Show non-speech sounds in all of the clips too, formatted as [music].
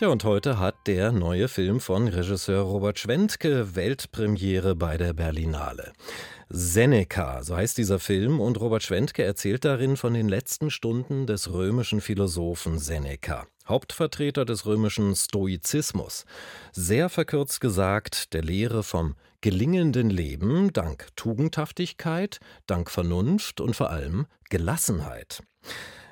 Ja, und heute hat der neue Film von Regisseur Robert Schwentke Weltpremiere bei der Berlinale. Seneca, so heißt dieser Film, und Robert Schwentke erzählt darin von den letzten Stunden des römischen Philosophen Seneca. Hauptvertreter des römischen Stoizismus. Sehr verkürzt gesagt, der Lehre vom gelingenden Leben dank Tugendhaftigkeit, dank Vernunft und vor allem Gelassenheit.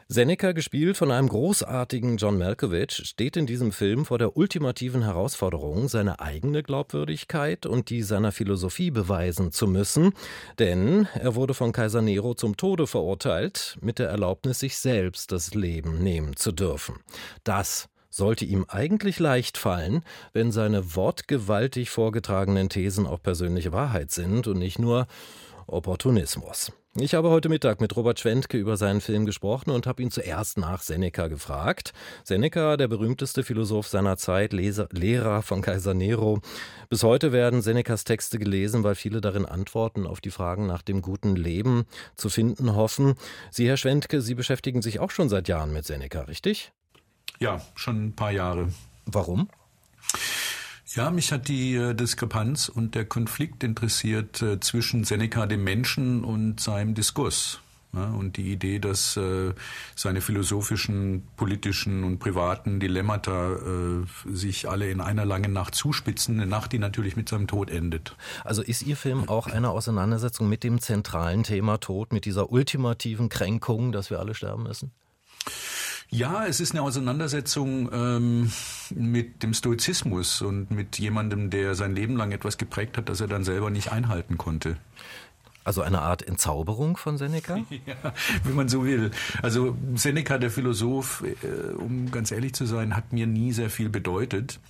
Seneca, gespielt von einem großartigen John Malkovich, steht in diesem Film vor der ultimativen Herausforderung, seine eigene Glaubwürdigkeit und die seiner Philosophie beweisen zu müssen, denn er wurde von Kaiser Nero zum Tode verurteilt, mit der Erlaubnis, sich selbst das Leben nehmen zu dürfen. Das sollte ihm eigentlich leicht fallen, wenn seine wortgewaltig vorgetragenen Thesen auch persönliche Wahrheit sind und nicht nur Opportunismus. Ich habe heute Mittag mit Robert Schwentke über seinen Film gesprochen und habe ihn zuerst nach Seneca gefragt. Seneca, der berühmteste Philosoph seiner Zeit, Leser, Lehrer von Kaiser Nero. Bis heute werden Senecas Texte gelesen, weil viele darin Antworten auf die Fragen nach dem guten Leben zu finden hoffen. Sie, Herr Schwentke, Sie beschäftigen sich auch schon seit Jahren mit Seneca, richtig? Ja, schon ein paar Jahre. Warum? Ja, mich hat die äh, Diskrepanz und der Konflikt interessiert äh, zwischen Seneca dem Menschen und seinem Diskurs. Und die Idee, dass äh, seine philosophischen, politischen und privaten Dilemmata sich alle in einer langen Nacht zuspitzen, eine Nacht, die natürlich mit seinem Tod endet. Also ist Ihr Film auch eine Auseinandersetzung mit dem zentralen Thema Tod, mit dieser ultimativen Kränkung, dass wir alle sterben müssen? Ja, es ist eine Auseinandersetzung ähm, mit dem Stoizismus und mit jemandem, der sein Leben lang etwas geprägt hat, das er dann selber nicht einhalten konnte. Also eine Art Entzauberung von Seneca? [laughs] Ja, wenn man so will. Also Seneca, der Philosoph, äh, um ganz ehrlich zu sein, hat mir nie sehr viel bedeutet.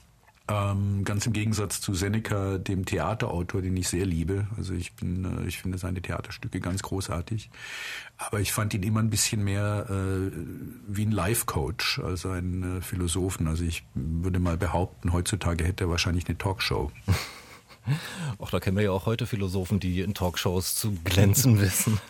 Ähm, ganz im Gegensatz zu Seneca, dem Theaterautor, den ich sehr liebe. Also ich bin, äh, ich finde seine Theaterstücke ganz großartig. Aber ich fand ihn immer ein bisschen mehr äh, wie ein Life-Coach als ein äh, Philosophen. Also ich würde mal behaupten, heutzutage hätte er wahrscheinlich eine Talkshow. Auch da kennen wir ja auch heute Philosophen, die in Talkshows zu glänzen [laughs] wissen.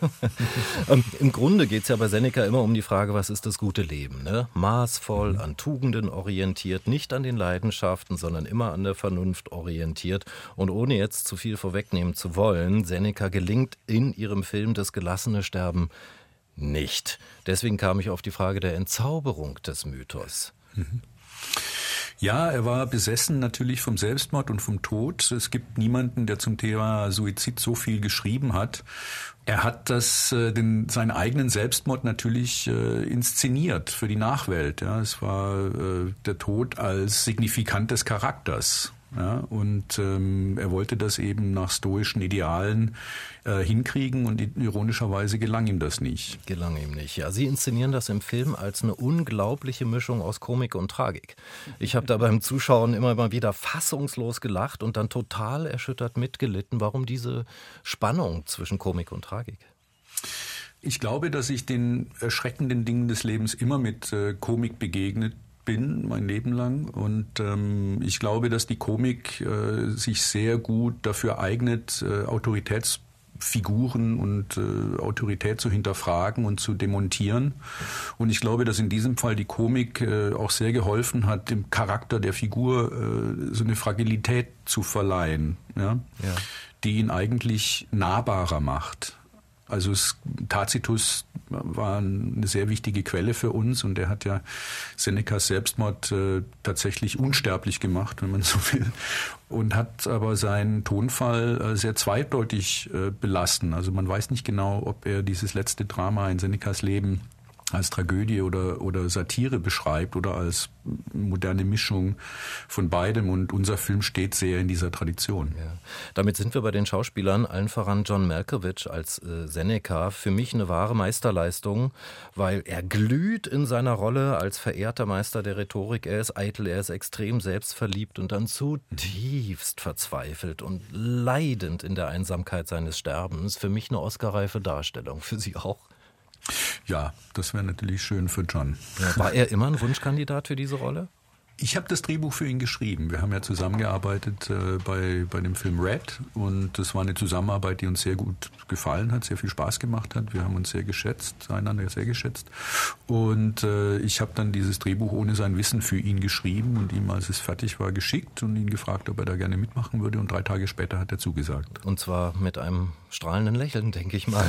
Ähm, Im Grunde geht es ja bei Seneca immer um die Frage, was ist das gute Leben? Ne? Maßvoll, mhm. an Tugenden orientiert, nicht an den Leidenschaften, sondern immer an der Vernunft orientiert. Und ohne jetzt zu viel vorwegnehmen zu wollen, Seneca gelingt in ihrem Film Das gelassene Sterben nicht. Deswegen kam ich auf die Frage der Entzauberung des Mythos. Mhm. Ja, er war besessen natürlich vom Selbstmord und vom Tod. Es gibt niemanden, der zum Thema Suizid so viel geschrieben hat. Er hat das, äh, den, seinen eigenen Selbstmord natürlich äh, inszeniert für die Nachwelt. Ja, es war äh, der Tod als Signifikant des Charakters. Ja, und ähm, er wollte das eben nach stoischen Idealen äh, hinkriegen und ironischerweise gelang ihm das nicht. Gelang ihm nicht. Ja, Sie inszenieren das im Film als eine unglaubliche Mischung aus Komik und Tragik. Ich habe da beim Zuschauen immer mal wieder fassungslos gelacht und dann total erschüttert mitgelitten. Warum diese Spannung zwischen Komik und Tragik? Ich glaube, dass ich den erschreckenden Dingen des Lebens immer mit äh, Komik begegnet bin, mein Leben lang. Und ähm, ich glaube, dass die Komik äh, sich sehr gut dafür eignet, äh, Autoritätsfiguren und äh, Autorität zu hinterfragen und zu demontieren. Und ich glaube, dass in diesem Fall die Komik äh, auch sehr geholfen hat, dem Charakter der Figur äh, so eine Fragilität zu verleihen, ja? ja. die ihn eigentlich nahbarer macht. Also Tacitus war eine sehr wichtige Quelle für uns und er hat ja Senecas Selbstmord äh, tatsächlich unsterblich gemacht, wenn man [laughs] so will, und hat aber seinen Tonfall äh, sehr zweideutig äh, belassen. Also man weiß nicht genau, ob er dieses letzte Drama in Senecas Leben als Tragödie oder, oder Satire beschreibt oder als moderne Mischung von beidem. Und unser Film steht sehr in dieser Tradition. Ja. Damit sind wir bei den Schauspielern, allen voran John Malkovich als äh, Seneca. Für mich eine wahre Meisterleistung, weil er glüht in seiner Rolle als verehrter Meister der Rhetorik. Er ist eitel, er ist extrem selbstverliebt und dann zutiefst verzweifelt und leidend in der Einsamkeit seines Sterbens. Für mich eine oscarreife Darstellung. Für Sie auch? Ja, das wäre natürlich schön für John. Ja, war er immer ein Wunschkandidat für diese Rolle? Ich habe das Drehbuch für ihn geschrieben. Wir haben ja zusammengearbeitet äh, bei, bei dem Film Red und das war eine Zusammenarbeit, die uns sehr gut gefallen hat, sehr viel Spaß gemacht hat. Wir haben uns sehr geschätzt, einander sehr geschätzt. Und äh, ich habe dann dieses Drehbuch ohne sein Wissen für ihn geschrieben und ihm, als es fertig war, geschickt und ihn gefragt, ob er da gerne mitmachen würde. Und drei Tage später hat er zugesagt. Und zwar mit einem strahlenden Lächeln, denke ich mal.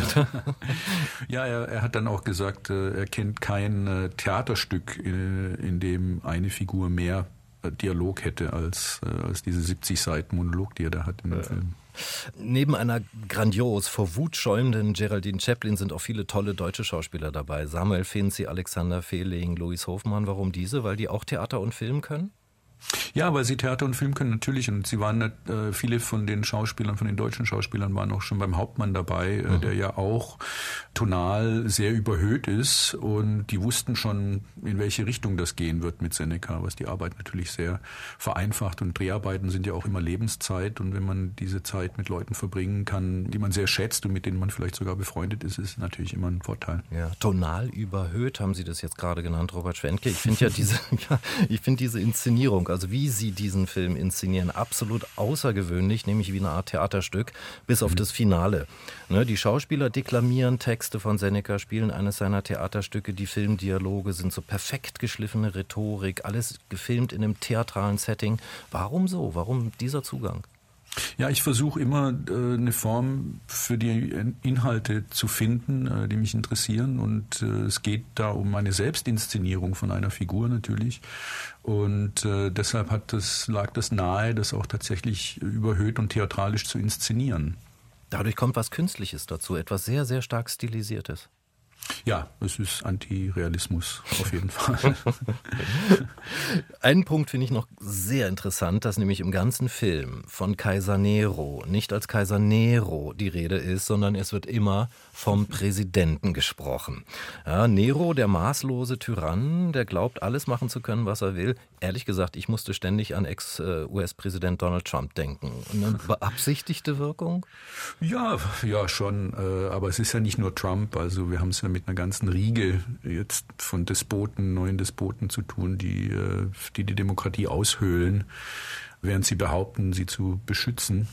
[laughs] ja, er, er, hat dann auch gesagt, äh, er kennt kein äh, Theaterstück, in, in dem eine Figur mehr äh, Dialog hätte als, als diese 70 Seiten Monolog, die er da hat in dem ja. Film. Neben einer grandios vor Wut schäumenden Geraldine Chaplin sind auch viele tolle deutsche Schauspieler dabei. Samuel Finzi, Alexander Fehling, Louis Hofmann. Warum diese? Weil die auch Theater und Film können? Ja, weil sie Theater und Film können natürlich und sie waren äh, viele von den Schauspielern, von den deutschen Schauspielern waren auch schon beim Hauptmann dabei, äh, mhm. der ja auch tonal sehr überhöht ist und die wussten schon, in welche Richtung das gehen wird mit Seneca, was die Arbeit natürlich sehr vereinfacht und Dreharbeiten sind ja auch immer Lebenszeit und wenn man diese Zeit mit Leuten verbringen kann, die man sehr schätzt und mit denen man vielleicht sogar befreundet ist, ist natürlich immer ein Vorteil. Ja, tonal überhöht haben Sie das jetzt gerade genannt, Robert Schwenke. Ich finde ja diese, [laughs] ja, ich finde diese Inszenierung also wie Sie diesen Film inszenieren, absolut außergewöhnlich, nämlich wie eine Art Theaterstück, bis auf mhm. das Finale. Ne, die Schauspieler deklamieren Texte von Seneca, spielen eines seiner Theaterstücke, die Filmdialoge sind so perfekt geschliffene Rhetorik, alles gefilmt in einem theatralen Setting. Warum so? Warum dieser Zugang? Ja, ich versuche immer äh, eine Form für die Inhalte zu finden, äh, die mich interessieren. Und äh, es geht da um eine Selbstinszenierung von einer Figur natürlich. Und deshalb hat das, lag das nahe, das auch tatsächlich überhöht und theatralisch zu inszenieren. Dadurch kommt was Künstliches dazu, etwas sehr, sehr stark Stilisiertes. Ja, es ist Antirealismus auf jeden Fall. [laughs] [laughs] Einen Punkt finde ich noch sehr interessant, dass nämlich im ganzen Film von Kaiser Nero nicht als Kaiser Nero die Rede ist, sondern es wird immer vom Präsidenten gesprochen. Ja, Nero, der maßlose Tyrann, der glaubt, alles machen zu können, was er will. Ehrlich gesagt, ich musste ständig an Ex-US-Präsident Donald Trump denken. Eine [laughs] beabsichtigte Wirkung? Ja, ja schon. Äh, aber es ist ja nicht nur Trump. Also wir haben es ja mit einer ganzen Riege jetzt von Despoten, neuen Despoten zu tun, die äh, die, die Demokratie aushöhlen, während sie behaupten, sie zu beschützen.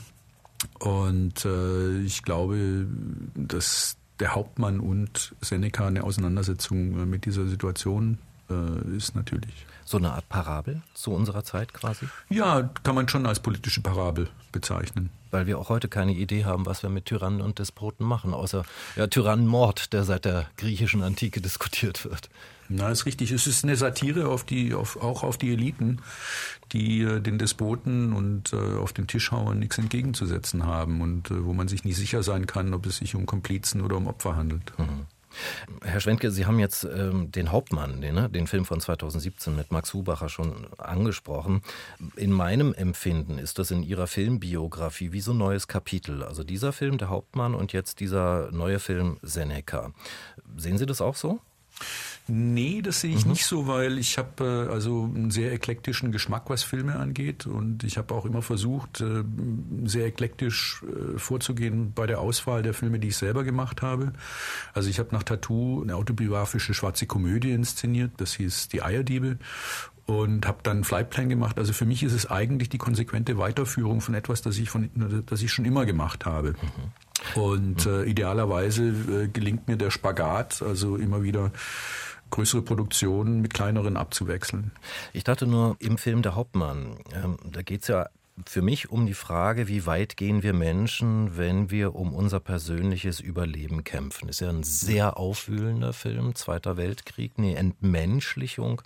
Und äh, ich glaube, dass der Hauptmann und Seneca eine Auseinandersetzung mit dieser Situation äh, ist natürlich. So eine Art Parabel zu unserer Zeit quasi? Ja, kann man schon als politische Parabel bezeichnen. Weil wir auch heute keine Idee haben, was wir mit Tyrannen und Despoten machen, außer ja, Tyrannenmord, der seit der griechischen Antike diskutiert wird. Na, ist richtig. Es ist eine Satire auf die, auf, auch auf die Eliten, die äh, den Despoten und äh, auf den Tischhauern nichts entgegenzusetzen haben und äh, wo man sich nicht sicher sein kann, ob es sich um Komplizen oder um Opfer handelt. Mhm. Herr Schwentke, Sie haben jetzt ähm, den Hauptmann, den, ne, den Film von 2017 mit Max Hubacher schon angesprochen. In meinem Empfinden ist das in Ihrer Filmbiografie wie so ein neues Kapitel. Also dieser Film, der Hauptmann und jetzt dieser neue Film Seneca. Sehen Sie das auch so? Nee, das sehe ich mhm. nicht so, weil ich habe äh, also einen sehr eklektischen Geschmack, was Filme angeht. Und ich habe auch immer versucht, äh, sehr eklektisch äh, vorzugehen bei der Auswahl der Filme, die ich selber gemacht habe. Also ich habe nach Tattoo eine autobiografische schwarze Komödie inszeniert, das hieß Die Eierdiebe und habe dann Flightplan gemacht. Also für mich ist es eigentlich die konsequente Weiterführung von etwas, das ich von das ich schon immer gemacht habe. Mhm. Und äh, idealerweise äh, gelingt mir der Spagat, also immer wieder größere Produktionen mit kleineren abzuwechseln. Ich dachte nur, im Film Der Hauptmann, ähm, da geht es ja für mich um die Frage, wie weit gehen wir Menschen, wenn wir um unser persönliches Überleben kämpfen. Ist ja ein sehr aufwühlender Film, Zweiter Weltkrieg, eine Entmenschlichung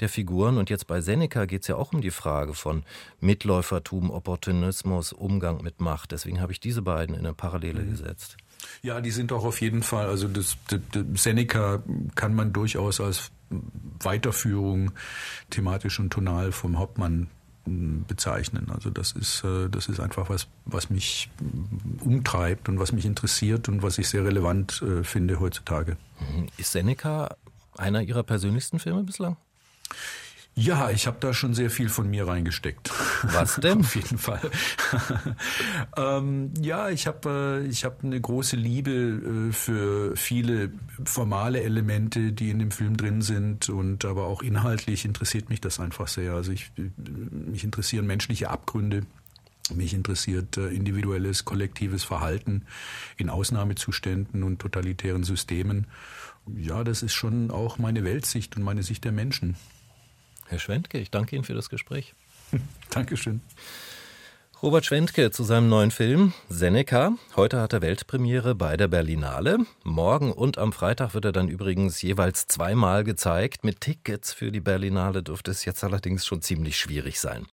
der Figuren. Und jetzt bei Seneca geht es ja auch um die Frage von Mitläufertum, Opportunismus, Umgang mit Macht. Deswegen habe ich diese beiden in eine Parallele mhm. gesetzt. Ja, die sind auch auf jeden Fall, also das, das, das Seneca kann man durchaus als Weiterführung thematisch und tonal vom Hauptmann hm, bezeichnen. Also das ist, äh, das ist einfach was, was mich umtreibt und was mich interessiert und was ich sehr relevant äh, finde heutzutage. Mhm. Ist Seneca einer Ihrer persönlichsten Filme bislang? Ja, ich habe da schon sehr viel von mir reingesteckt. Was [laughs] denn? Auf jeden Fall. [laughs] ähm, ja, ich habe äh, ich hab eine große Liebe äh, für viele formale Elemente, die in dem Film drin sind und aber auch inhaltlich interessiert mich das einfach sehr. Also ich, mich interessieren menschliche Abgründe. Mich interessiert äh, individuelles, kollektives Verhalten in Ausnahmezuständen und totalitären Systemen. Ja, das ist schon auch meine Weltsicht und meine Sicht der Menschen. Herr Schwentke, ich danke Ihnen für das Gespräch. [laughs] Dankeschön. Robert Schwentke zu seinem neuen Film Seneca. Heute hat er Weltpremiere bei der Berlinale. Morgen und am Freitag wird er dann übrigens jeweils zweimal gezeigt. Mit Tickets für die Berlinale dürfte es jetzt allerdings schon ziemlich schwierig sein.